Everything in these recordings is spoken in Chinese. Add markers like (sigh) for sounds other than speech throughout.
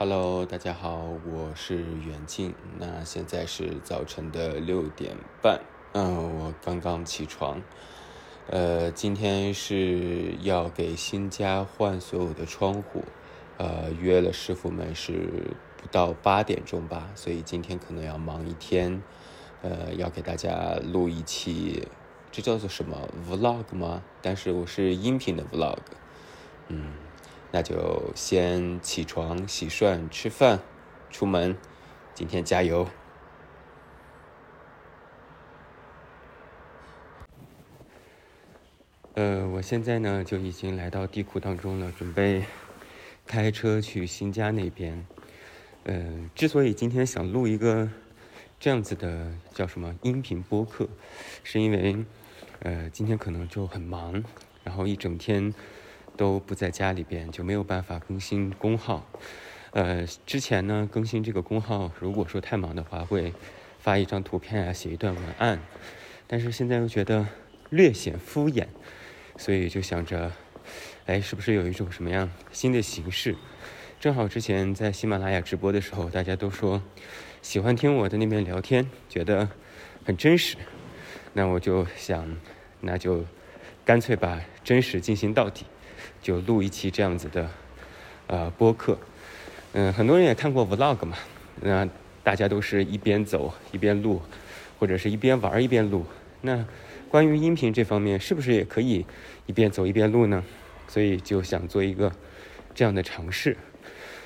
Hello，大家好，我是袁静。那现在是早晨的六点半，嗯，我刚刚起床。呃，今天是要给新家换所有的窗户，呃，约了师傅们是不到八点钟吧，所以今天可能要忙一天。呃，要给大家录一期，这叫做什么 vlog 吗？但是我是音频的 vlog，嗯。那就先起床、洗涮、吃饭、出门。今天加油！呃，我现在呢就已经来到地库当中了，准备开车去新家那边。呃，之所以今天想录一个这样子的叫什么音频播客，是因为呃今天可能就很忙，然后一整天。都不在家里边，就没有办法更新公号。呃，之前呢更新这个公号，如果说太忙的话，会发一张图片啊，写一段文案。但是现在又觉得略显敷衍，所以就想着，哎，是不是有一种什么样新的形式？正好之前在喜马拉雅直播的时候，大家都说喜欢听我在那边聊天，觉得很真实。那我就想，那就干脆把真实进行到底。就录一期这样子的，呃，播客，嗯，很多人也看过 vlog 嘛，那大家都是一边走一边录，或者是一边玩一边录。那关于音频这方面，是不是也可以一边走一边录呢？所以就想做一个这样的尝试，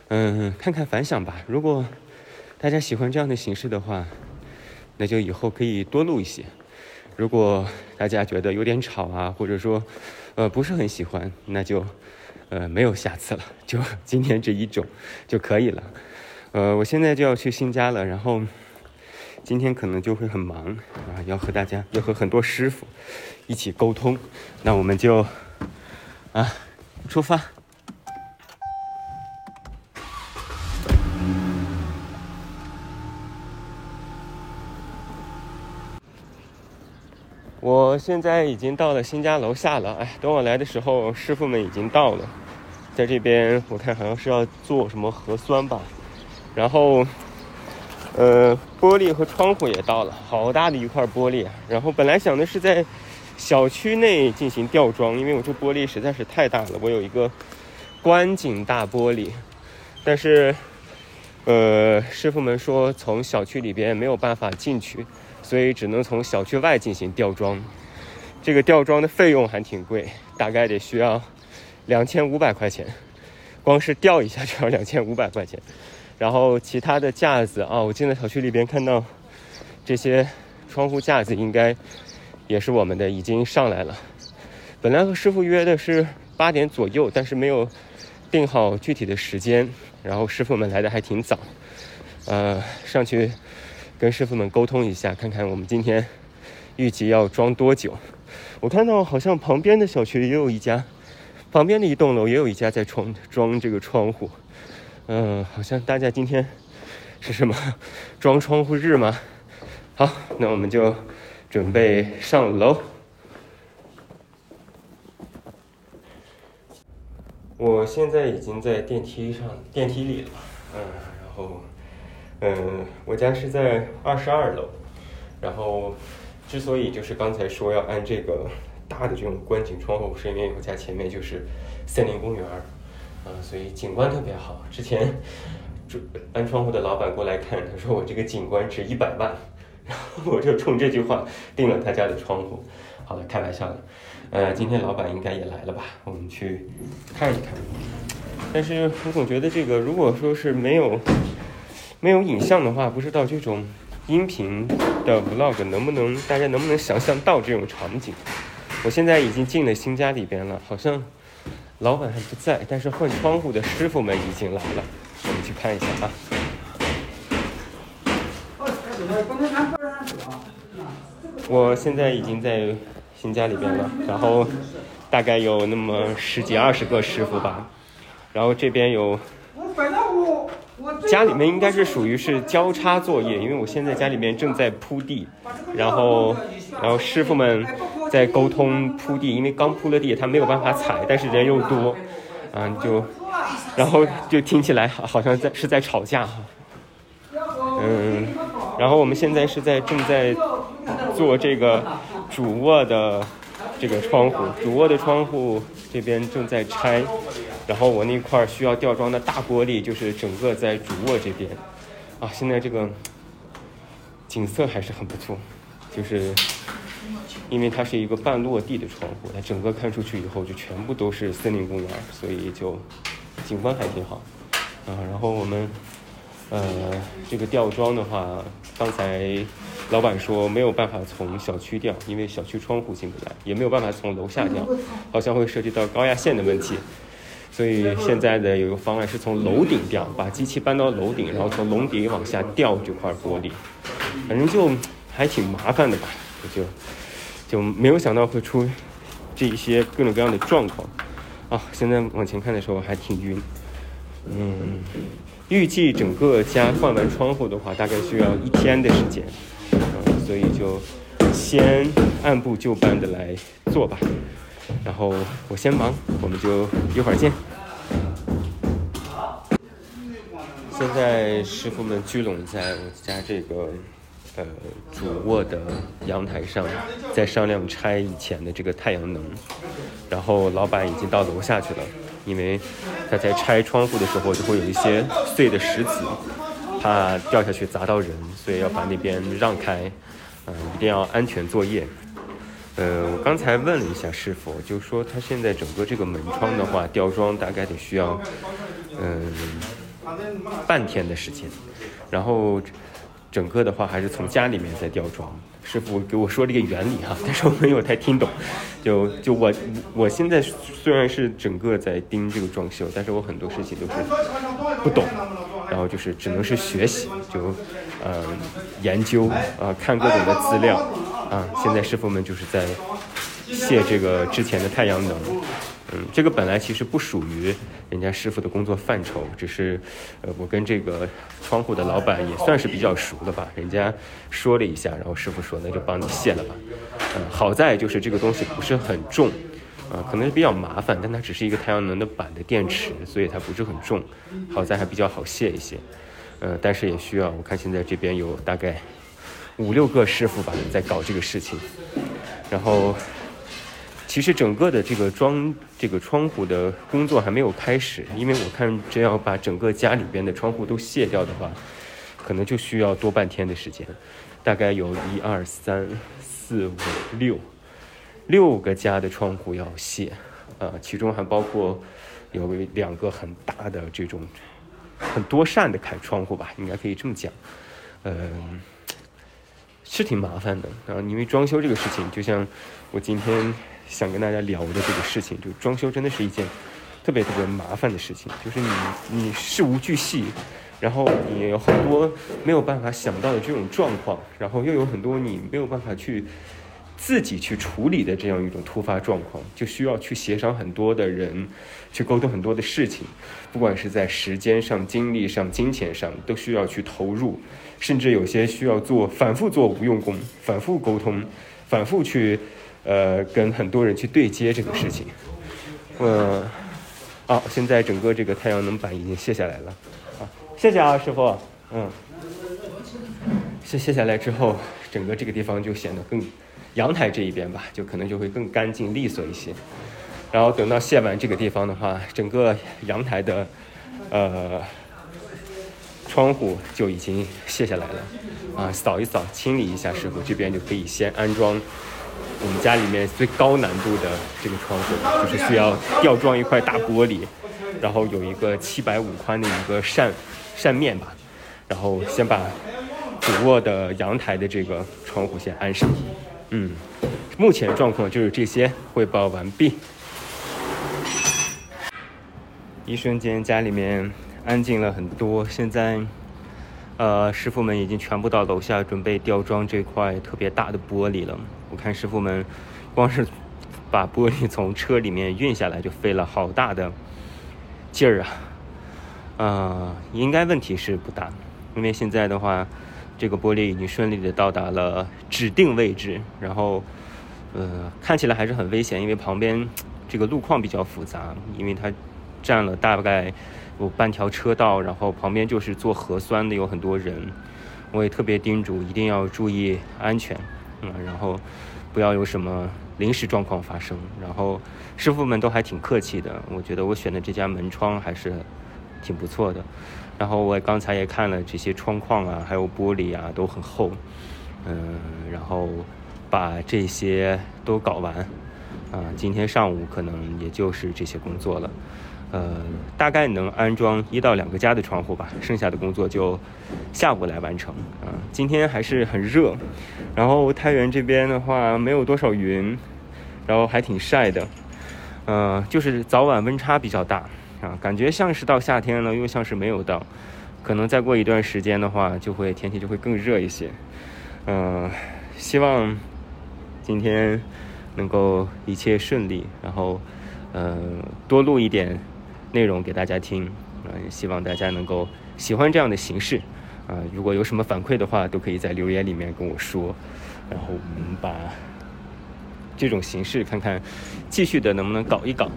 嗯，看看反响吧。如果大家喜欢这样的形式的话，那就以后可以多录一些。如果大家觉得有点吵啊，或者说，呃，不是很喜欢，那就，呃，没有下次了，就 (laughs) 今天这一种就可以了。呃，我现在就要去新家了，然后今天可能就会很忙啊，要和大家，要和很多师傅一起沟通，那我们就啊，出发。我现在已经到了新家楼下了，哎，等我来的时候，师傅们已经到了，在这边我看好像是要做什么核酸吧，然后，呃，玻璃和窗户也到了，好大的一块玻璃！然后本来想的是在小区内进行吊装，因为我这玻璃实在是太大了，我有一个观景大玻璃，但是，呃，师傅们说从小区里边没有办法进去。所以只能从小区外进行吊装，这个吊装的费用还挺贵，大概得需要两千五百块钱，光是吊一下就要 (laughs) 两千五百块钱。然后其他的架子啊，我进了小区里边看到这些窗户架子应该也是我们的，已经上来了。本来和师傅约的是八点左右，但是没有定好具体的时间。然后师傅们来的还挺早，呃，上去。跟师傅们沟通一下，看看我们今天预计要装多久。我看到好像旁边的小区也有一家，旁边的一栋楼也有一家在装装这个窗户。嗯，好像大家今天是什么装窗户日吗？好，那我们就准备上楼。我现在已经在电梯上，电梯里了。嗯，然后。嗯，我家是在二十二楼，然后之所以就是刚才说要安这个大的这种观景窗户，是因为我家前面就是森林公园儿，啊，所以景观特别好。之前住安窗户的老板过来看，他说我这个景观值一百万，(laughs) 然后我就冲这句话定了他家的窗户。好了，开玩笑的。呃，今天老板应该也来了吧？我们去看一看。但是我总觉得这个，如果说是没有。没有影像的话，不知道这种音频的 vlog 能不能大家能不能想象到这种场景？我现在已经进了新家里边了，好像老板还不在，但是换窗户的师傅们已经来了，我们去看一下啊。我现在已经在新家里边了，然后大概有那么十几二十个师傅吧，然后这边有。家里面应该是属于是交叉作业，因为我现在家里面正在铺地，然后，然后师傅们在沟通铺地，因为刚铺了地，他没有办法踩，但是人又多，嗯，就然后就听起来好像在是在吵架哈。嗯，然后我们现在是在正在做这个主卧的这个窗户，主卧的窗户这边正在拆，然后我那块需要吊装的大玻璃就是整个在主卧这边，啊，现在这个景色还是很不错，就是因为它是一个半落地的窗户，它整个看出去以后就全部都是森林公园，所以就景观还挺好，啊，然后我们。呃，这个吊装的话，刚才老板说没有办法从小区吊，因为小区窗户进不来，也没有办法从楼下吊，好像会涉及到高压线的问题。所以现在的有个方案是从楼顶吊，把机器搬到楼顶，然后从楼顶往下吊这块玻璃，反正就还挺麻烦的吧，就就没有想到会出这一些各种各样的状况。啊，现在往前看的时候还挺晕，嗯。预计整个家换完窗户的话，大概需要一天的时间，嗯，所以就先按部就班的来做吧。然后我先忙，我们就一会儿见。现在师傅们聚拢在我家这个呃主卧的阳台上，在商量拆以前的这个太阳能。然后老板已经到楼下去了。因为他在拆窗户的时候就会有一些碎的石子，怕掉下去砸到人，所以要把那边让开，嗯，一定要安全作业。呃，我刚才问了一下师傅，就说他现在整个这个门窗的话，吊装大概得需要，嗯，半天的时间，然后整个的话还是从家里面在吊装。师傅给我说这个原理哈，但是我没有太听懂。就就我我现在虽然是整个在盯这个装修，但是我很多事情都是不懂，然后就是只能是学习，就呃研究啊看各种的资料啊。现在师傅们就是在卸这个之前的太阳能。嗯，这个本来其实不属于人家师傅的工作范畴，只是，呃，我跟这个窗户的老板也算是比较熟了吧，人家说了一下，然后师傅说那就帮你卸了吧。嗯，好在就是这个东西不是很重，啊，可能是比较麻烦，但它只是一个太阳能的板的电池，所以它不是很重，好在还比较好卸一些。呃，但是也需要，我看现在这边有大概五六个师傅吧在搞这个事情，然后。其实整个的这个装这个窗户的工作还没有开始，因为我看这要把整个家里边的窗户都卸掉的话，可能就需要多半天的时间，大概有一二三四五六六个家的窗户要卸，啊，其中还包括有两个很大的这种很多扇的开窗户吧，应该可以这么讲，嗯，是挺麻烦的啊，因为装修这个事情，就像我今天。想跟大家聊的这个事情，就装修真的是一件特别特别麻烦的事情，就是你你事无巨细，然后你有很多没有办法想到的这种状况，然后又有很多你没有办法去自己去处理的这样一种突发状况，就需要去协商很多的人，去沟通很多的事情，不管是在时间上、精力上、金钱上，都需要去投入，甚至有些需要做反复做无用功，反复沟通，反复去。呃，跟很多人去对接这个事情，嗯，好，现在整个这个太阳能板已经卸下来了，好，谢谢啊，师傅，嗯，卸卸下来之后，整个这个地方就显得更，阳台这一边吧，就可能就会更干净利索一些，然后等到卸完这个地方的话，整个阳台的，呃，窗户就已经卸下来了，啊，扫一扫，清理一下，师傅这边就可以先安装。我们家里面最高难度的这个窗户，就是需要吊装一块大玻璃，然后有一个七百五宽的一个扇扇面吧，然后先把主卧的阳台的这个窗户先安上。嗯，目前状况就是这些，汇报完毕。一瞬间家里面安静了很多，现在。呃，师傅们已经全部到楼下准备吊装这块特别大的玻璃了。我看师傅们，光是把玻璃从车里面运下来就费了好大的劲儿啊！啊，应该问题是不大，因为现在的话，这个玻璃已经顺利的到达了指定位置。然后，呃，看起来还是很危险，因为旁边这个路况比较复杂，因为它占了大概有半条车道，然后旁边就是做核酸的，有很多人。我也特别叮嘱，一定要注意安全，嗯，然后不要有什么临时状况发生。然后师傅们都还挺客气的，我觉得我选的这家门窗还是挺不错的。然后我刚才也看了这些窗框啊，还有玻璃啊，都很厚，嗯，然后把这些都搞完，啊，今天上午可能也就是这些工作了。呃，大概能安装一到两个家的窗户吧，剩下的工作就下午来完成。啊，今天还是很热，然后太原这边的话没有多少云，然后还挺晒的，嗯，就是早晚温差比较大啊，感觉像是到夏天了，又像是没有到，可能再过一段时间的话，就会天气就会更热一些。嗯，希望今天能够一切顺利，然后呃多录一点。内容给大家听，啊，希望大家能够喜欢这样的形式，啊，如果有什么反馈的话，都可以在留言里面跟我说，然后我们把这种形式看看继续的能不能搞一搞，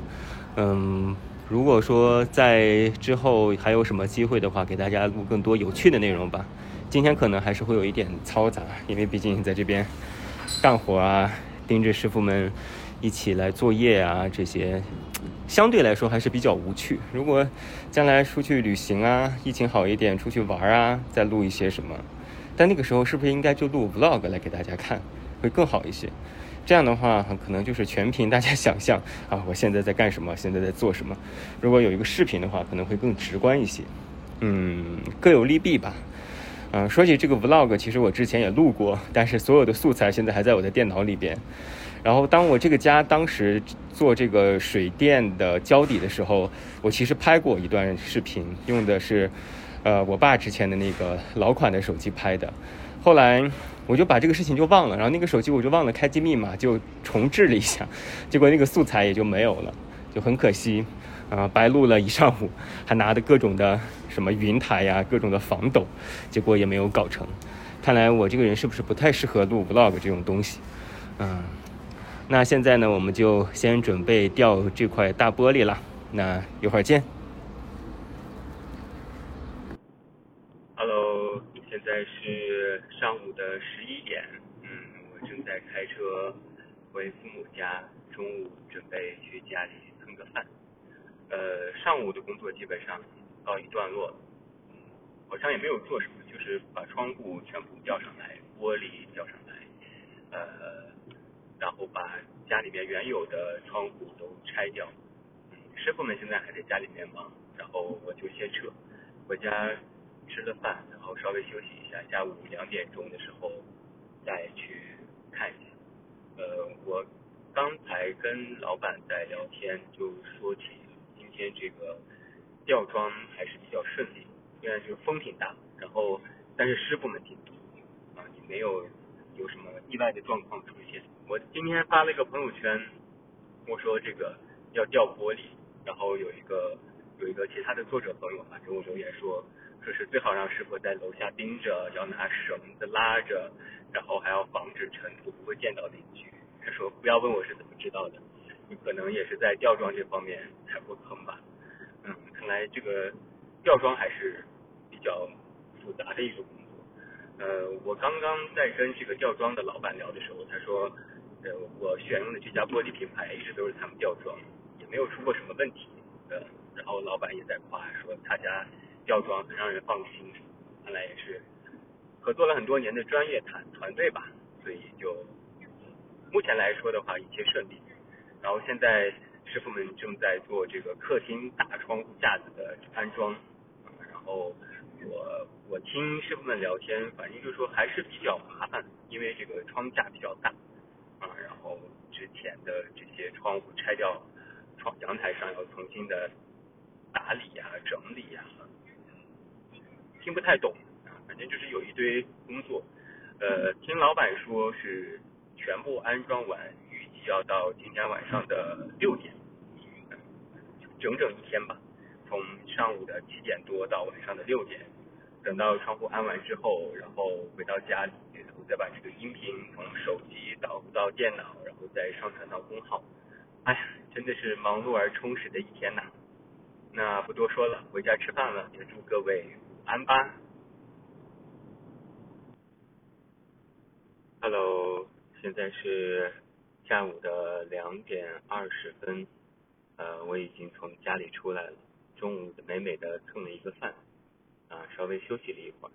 嗯，如果说在之后还有什么机会的话，给大家录更多有趣的内容吧。今天可能还是会有一点嘈杂，因为毕竟在这边干活啊，盯着师傅们一起来作业啊这些。相对来说还是比较无趣。如果将来出去旅行啊，疫情好一点，出去玩啊，再录一些什么，但那个时候是不是应该就录 vlog 来给大家看，会更好一些？这样的话，可能就是全凭大家想象啊，我现在在干什么，现在在做什么。如果有一个视频的话，可能会更直观一些。嗯，各有利弊吧。嗯，说起这个 vlog，其实我之前也录过，但是所有的素材现在还在我的电脑里边。然后，当我这个家当时做这个水电的胶底的时候，我其实拍过一段视频，用的是，呃，我爸之前的那个老款的手机拍的。后来我就把这个事情就忘了，然后那个手机我就忘了开机密码，就重置了一下，结果那个素材也就没有了，就很可惜，啊，白录了一上午，还拿的各种的什么云台呀，各种的防抖，结果也没有搞成。看来我这个人是不是不太适合录 vlog 这种东西？嗯。那现在呢，我们就先准备吊这块大玻璃了。那一会儿见。Hello，现在是上午的十一点。嗯，我正在开车回父母家，中午准备去家里蹭个饭。呃，上午的工作基本上告一段落。嗯，好像也没有做什么，就是把窗户全部吊上来，玻璃吊上来。呃。然后把家里面原有的窗户都拆掉，嗯，师傅们现在还在家里面忙，然后我就先撤，回家吃了饭，然后稍微休息一下，下午两点钟的时候再去看一下。呃，我刚才跟老板在聊天，就说起今天这个吊装还是比较顺利，虽然就是风挺大，然后但是师傅们挺多，啊，也没有有什么意外的状况出现。我今天发了一个朋友圈，我说这个要吊玻璃，然后有一个有一个其他的作者朋友啊给我留言说，说是最好让师傅在楼下盯着，要拿绳子拉着，然后还要防止尘土不会溅到邻居。他说不要问我是怎么知道的，你可能也是在吊装这方面踩过坑吧。嗯，看来这个吊装还是比较复杂的一个工作。呃，我刚刚在跟这个吊装的老板聊的时候，他说。呃，我选用的这家玻璃品牌一直都是他们吊装，也没有出过什么问题。呃，然后老板也在夸说他家吊装很让人放心，看来也是合作了很多年的专业团团队吧，所以就目前来说的话一切顺利。然后现在师傅们正在做这个客厅大窗户架子的安装，然后我我听师傅们聊天，反正就是说还是比较麻烦，因为这个窗架比较大。啊，然后之前的这些窗户拆掉，窗阳台上要重新的打理呀、整理呀，听不太懂啊，反正就是有一堆工作。呃，听老板说是全部安装完，预计要到今天晚上的六点，整整一天吧，从上午的七点多到晚上的六点，等到窗户安完之后，然后回到家里。再把这个音频从手机导入到电脑，然后再上传到公号。哎呀，真的是忙碌而充实的一天呐。那不多说了，回家吃饭了，也祝各位安吧。Hello，现在是下午的两点二十分，呃，我已经从家里出来了，中午美美的蹭了一个饭，啊，稍微休息了一会儿，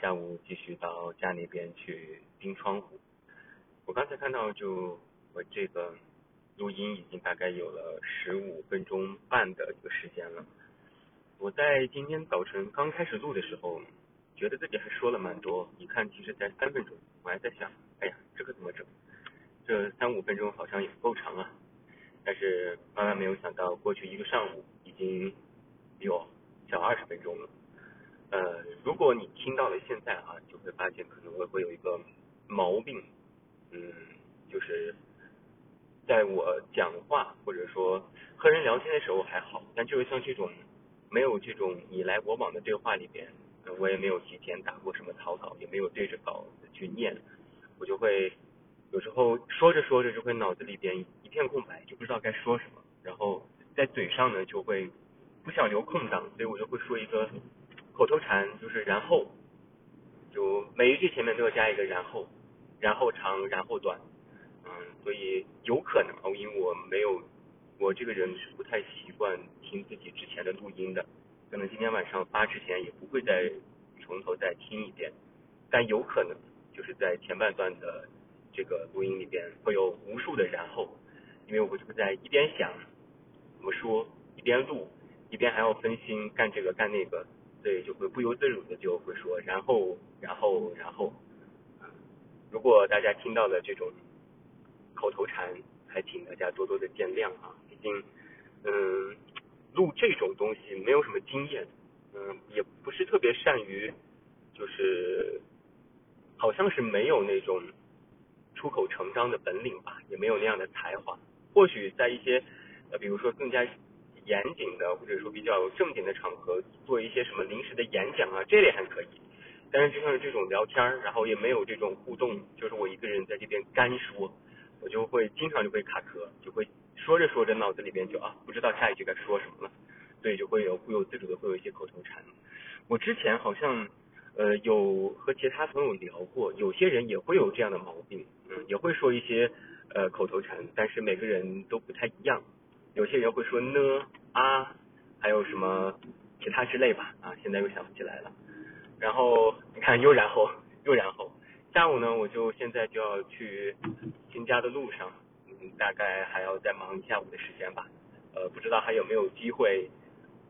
下午继续到家那边去钉窗户。我刚才看到，就我这个录音已经大概有了十五分钟半的一个时间了。我在今天早晨刚开始录的时候。觉得自己还说了蛮多，一看其实才三分钟，我还在想，哎呀，这个怎么整？这三五分钟好像也不够长啊。但是万万没有想到，过去一个上午已经有小二十分钟了。呃，如果你听到了现在啊，就会发现可能会会有一个毛病，嗯，就是在我讲话或者说和人聊天的时候还好，但就是像这种没有这种你来我往的对话里边。我也没有提前打过什么草稿，也没有对着稿子去念，我就会有时候说着说着就会脑子里边一片空白，就不知道该说什么，然后在嘴上呢就会不想留空档，所以我就会说一个口头禅，就是然后，就每一句前面都要加一个然后，然后长，然后短，嗯，所以有可能，因为我没有，我这个人是不太习惯听自己之前的录音的。可能今天晚上发之前也不会再从头再听一遍，但有可能就是在前半段的这个录音里边会有无数的然后，因为我会在一边想怎么说，一边录，一边还要分心干这个干那个，所以就会不由自主的就会说然后然后然后，如果大家听到了这种口头禅，还请大家多多的见谅啊，毕竟嗯。录这种东西没有什么经验，嗯，也不是特别善于，就是好像是没有那种出口成章的本领吧，也没有那样的才华。或许在一些呃，比如说更加严谨的，或者说比较正经的场合，做一些什么临时的演讲啊，这类还可以。但是就像是这种聊天儿，然后也没有这种互动，就是我一个人在这边干说，我就会经常就会卡壳，就会。说着说着，脑子里边就啊，不知道下一句该说什么了，所以就会有不由自主的会有一些口头禅。我之前好像呃有和其他朋友聊过，有些人也会有这样的毛病，嗯，也会说一些呃口头禅，但是每个人都不太一样。有些人会说呢啊，还有什么其他之类吧，啊，现在又想不起来了。然后你看又然后 (laughs) 又然后，下午呢，我就现在就要去新家的路上。嗯大概还要再忙一下午的时间吧，呃，不知道还有没有机会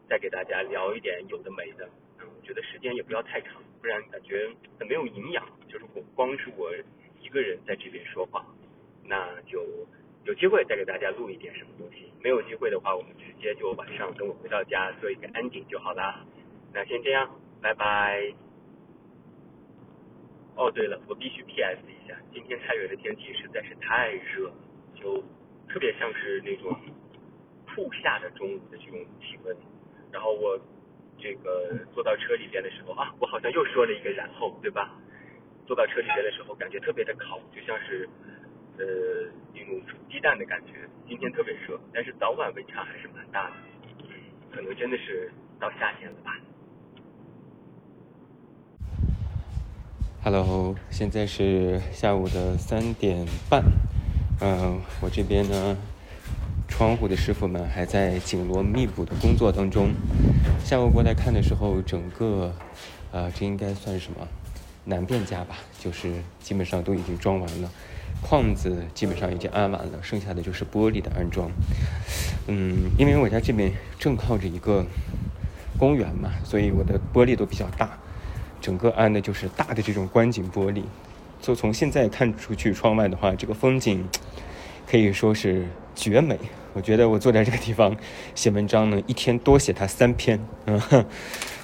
再给大家聊一点有的没的。嗯，我觉得时间也不要太长，不然感觉很没有营养。就是我光是我一个人在这边说话，那就有机会再给大家录一点什么东西。没有机会的话，我们直接就晚上等我回到家做一个 ending 就好啦。那先这样，拜拜。哦，对了，我必须 PS 一下，今天太原的天气实在是太热。就特别像是那种酷夏的中午的这种气温，然后我这个坐到车里边的时候啊，我好像又说了一个然后，对吧？坐到车里边的时候，感觉特别的烤，就像是呃一种煮鸡蛋的感觉。今天特别热，但是早晚温差还是蛮大的，可能真的是到夏天了吧。Hello，现在是下午的三点半。嗯，我这边呢，窗户的师傅们还在紧锣密鼓的工作当中。下午过来看的时候，整个，呃，这应该算什么？南边家吧，就是基本上都已经装完了，框子基本上已经安完了，剩下的就是玻璃的安装。嗯，因为我家这边正靠着一个公园嘛，所以我的玻璃都比较大，整个安的就是大的这种观景玻璃。就从现在看出去窗外的话，这个风景可以说是绝美。我觉得我坐在这个地方写文章呢，一天多写它三篇。嗯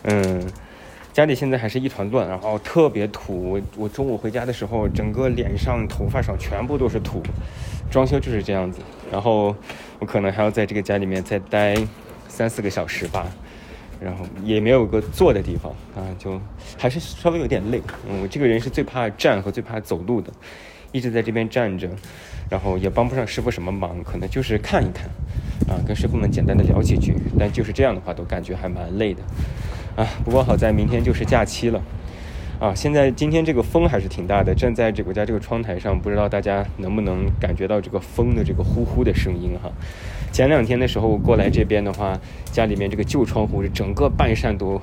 嗯，家里现在还是一团乱，然后特别土。我我中午回家的时候，整个脸上、头发上全部都是土。装修就是这样子。然后我可能还要在这个家里面再待三四个小时吧。然后也没有个坐的地方啊，就还是稍微有点累。我这个人是最怕站和最怕走路的，一直在这边站着，然后也帮不上师傅什么忙，可能就是看一看，啊，跟师傅们简单的聊几句，但就是这样的话都感觉还蛮累的，啊，不过好在明天就是假期了。啊，现在今天这个风还是挺大的，站在这个家这个窗台上，不知道大家能不能感觉到这个风的这个呼呼的声音哈。前两天的时候过来这边的话，家里面这个旧窗户是整个半扇都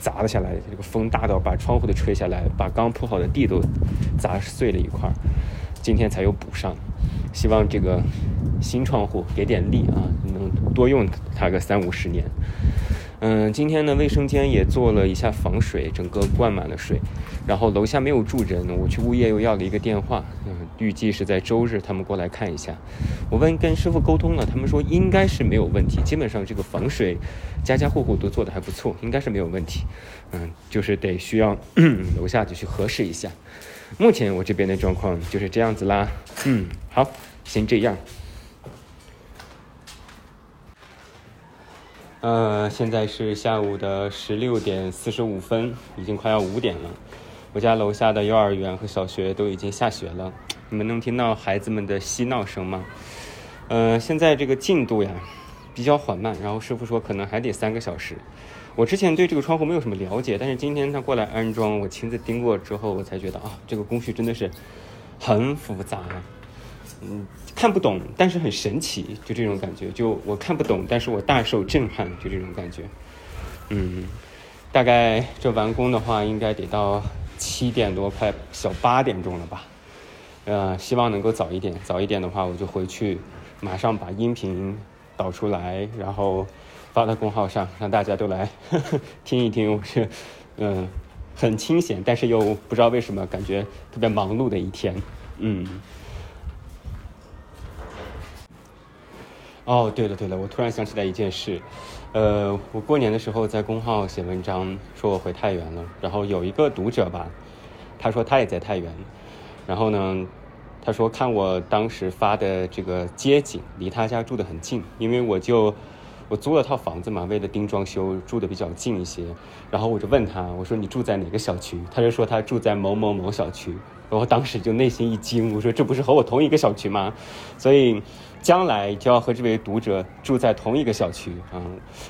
砸了下来，这个风大到把窗户都吹下来，把刚铺好的地都砸碎了一块儿。今天才又补上，希望这个新窗户给点力啊，能多用它个三五十年。嗯，今天呢，卫生间也做了一下防水，整个灌满了水。然后楼下没有住人，我去物业又要了一个电话，嗯，预计是在周日他们过来看一下。我问跟师傅沟通了，他们说应该是没有问题，基本上这个防水家家户户都做的还不错，应该是没有问题。嗯，就是得需要 (clears throat) 楼下就去核实一下。目前我这边的状况就是这样子啦。嗯，好，先这样。呃，现在是下午的十六点四十五分，已经快要五点了。我家楼下的幼儿园和小学都已经下学了，你们能听到孩子们的嬉闹声吗？呃，现在这个进度呀比较缓慢，然后师傅说可能还得三个小时。我之前对这个窗户没有什么了解，但是今天他过来安装，我亲自盯过之后，我才觉得啊，这个工序真的是很复杂。嗯，看不懂，但是很神奇，就这种感觉。就我看不懂，但是我大受震撼，就这种感觉。嗯，大概这完工的话，应该得到七点多，快小八点钟了吧。呃，希望能够早一点。早一点的话，我就回去，马上把音频导出来，然后发到公号上，让大家都来 (laughs) 听一听。我是嗯，很清闲，但是又不知道为什么感觉特别忙碌的一天。嗯。哦，对了对了，我突然想起来一件事，呃，我过年的时候在公号写文章，说我回太原了。然后有一个读者吧，他说他也在太原，然后呢，他说看我当时发的这个街景，离他家住的很近，因为我就我租了套房子嘛，为了盯装修，住的比较近一些。然后我就问他，我说你住在哪个小区？他就说他住在某某某小区。然后当时就内心一惊，我说这不是和我同一个小区吗？所以。将来就要和这位读者住在同一个小区啊！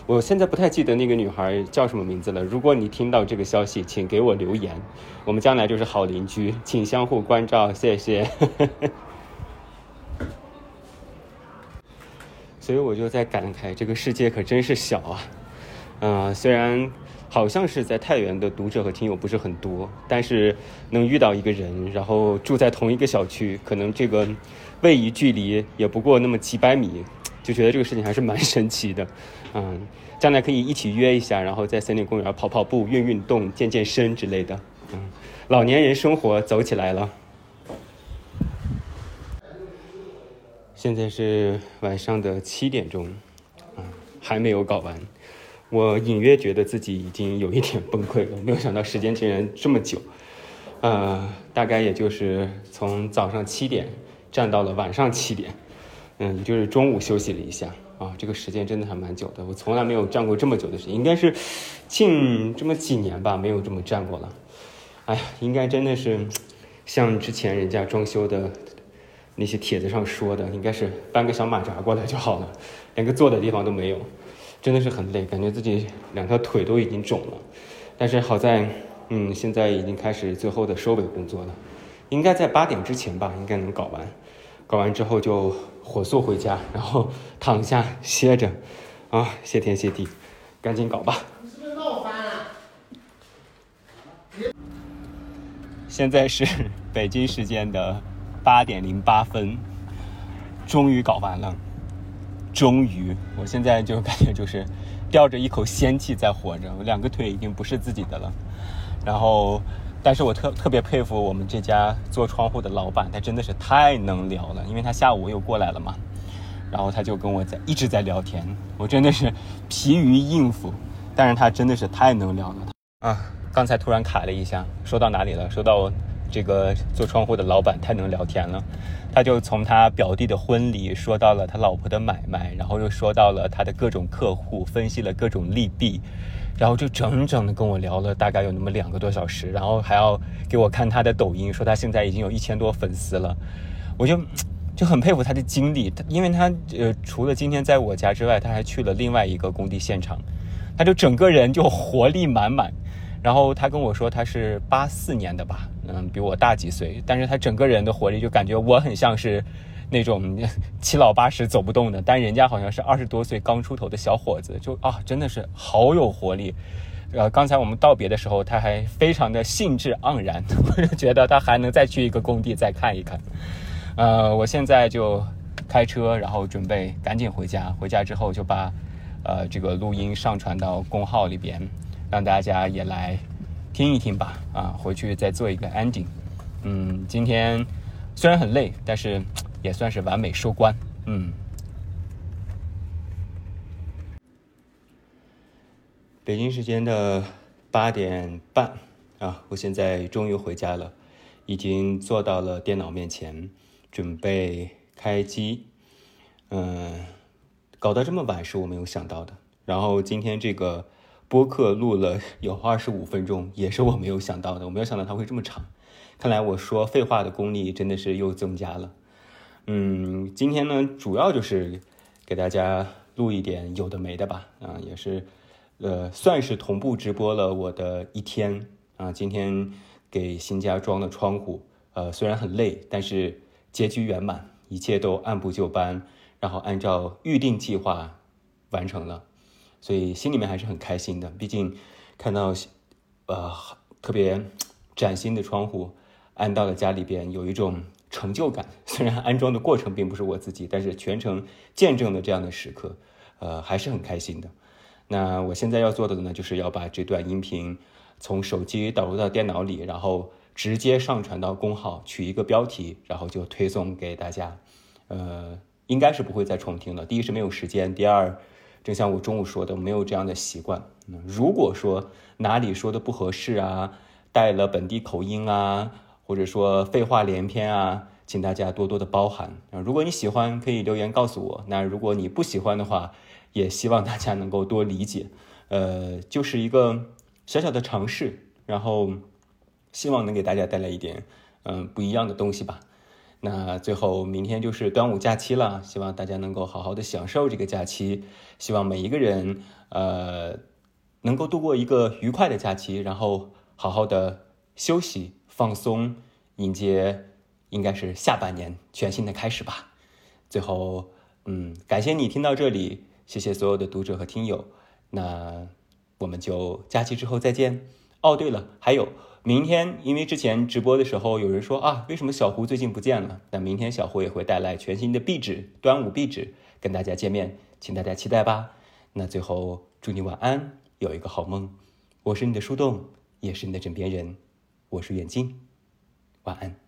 我现在不太记得那个女孩叫什么名字了。如果你听到这个消息，请给我留言，我们将来就是好邻居，请相互关照，谢谢。(laughs) 所以我就在感慨，这个世界可真是小啊！嗯，虽然好像是在太原的读者和听友不是很多，但是能遇到一个人，然后住在同一个小区，可能这个。位移距离也不过那么几百米，(tsk) 就觉得这个事情还是蛮神奇的，(laughs) 嗯，将来可以一起约一下，然后在森林公园跑跑步、运运动、健健身之类的，嗯，老年人生活走起来了。现在是晚上的七点钟，啊，还没有搞完，我隐约觉得自己已经有一点崩溃了，没有想到时间竟然这么久，呃，大概也就是从早上七点。站到了晚上七点，嗯，就是中午休息了一下啊，这个时间真的还蛮久的，我从来没有站过这么久的时间，应该是近这么几年吧，没有这么站过了。哎呀，应该真的是像之前人家装修的那些帖子上说的，应该是搬个小马扎过来就好了，连个坐的地方都没有，真的是很累，感觉自己两条腿都已经肿了。但是好在，嗯，现在已经开始最后的收尾工作了。应该在八点之前吧，应该能搞完。搞完之后就火速回家，然后躺下歇着。啊，谢天谢地，赶紧搞吧。你是不是闹翻了？现在是北京时间的八点零八分，终于搞完了。终于，我现在就感觉就是吊着一口仙气在活着，我两个腿已经不是自己的了。然后。但是我特特别佩服我们这家做窗户的老板，他真的是太能聊了。因为他下午又过来了嘛，然后他就跟我在一直在聊天，我真的是疲于应付。但是他真的是太能聊了。啊，刚才突然卡了一下，说到哪里了？说到这个做窗户的老板太能聊天了，他就从他表弟的婚礼说到了他老婆的买卖，然后又说到了他的各种客户，分析了各种利弊。然后就整整的跟我聊了大概有那么两个多小时，然后还要给我看他的抖音，说他现在已经有一千多粉丝了，我就 (laughs) 就很佩服他的经历，因为他呃除了今天在我家之外，他还去了另外一个工地现场，他就整个人就活力满满，然后他跟我说他是八四年的吧，嗯，比我大几岁，但是他整个人的活力就感觉我很像是。那种 (laughs) 七老八十走不动的，但人家好像是二十多岁刚出头的小伙子，就啊，真的是好有活力。呃，刚才我们道别的时候，他还非常的兴致盎然，(laughs) 我就觉得他还能再去一个工地再看一看。呃，我现在就开车，然后准备赶紧回家。回家之后就把呃这个录音上传到公号里边，让大家也来听一听吧。啊，回去再做一个 ending。嗯，今天虽然很累，但是。也算是完美收官，嗯。北京时间的八点半啊，我现在终于回家了，已经坐到了电脑面前，准备开机。嗯，搞到这么晚是我没有想到的。然后今天这个播客录了有二十五分钟，也是我没有想到的。我没有想到它会这么长，看来我说废话的功力真的是又增加了。嗯，今天呢，主要就是给大家录一点有的没的吧，啊，也是，呃，算是同步直播了我的一天啊。今天给新家装的窗户，呃，虽然很累，但是结局圆满，一切都按部就班，然后按照预定计划完成了，所以心里面还是很开心的。毕竟看到，呃，特别崭新的窗户安到了家里边，有一种。成就感，(laughs) 虽然安装的过程并不是我自己，但是全程见证了这样的时刻，呃，还是很开心的。那我现在要做的呢，就是要把这段音频从手机导入到电脑里，然后直接上传到公号，取一个标题，然后就推送给大家。呃，应该是不会再重听了。第一是没有时间，第二，正像我中午说的，没有这样的习惯。如果说哪里说的不合适啊，带了本地口音啊。或者说废话连篇啊，请大家多多的包涵！如果你喜欢，可以留言告诉我；那如果你不喜欢的话，也希望大家能够多理解。呃，就是一个小小的尝试，然后希望能给大家带来一点嗯不一样的东西吧。那最后，明天就是端午假期了，希望大家能够好好的享受这个假期。希望每一个人呃能够度过一个愉快的假期，然后好好的休息。放松，迎接应该是下半年全新的开始吧。最后，嗯，感谢你听到这里，谢谢所有的读者和听友。那我们就假期之后再见。哦，对了，还有明天，因为之前直播的时候有人说啊，为什么小胡最近不见了？那明天小胡也会带来全新的壁纸，端午壁纸跟大家见面，请大家期待吧。那最后祝你晚安，有一个好梦。我是你的树洞，也是你的枕边人。我是远近，晚安。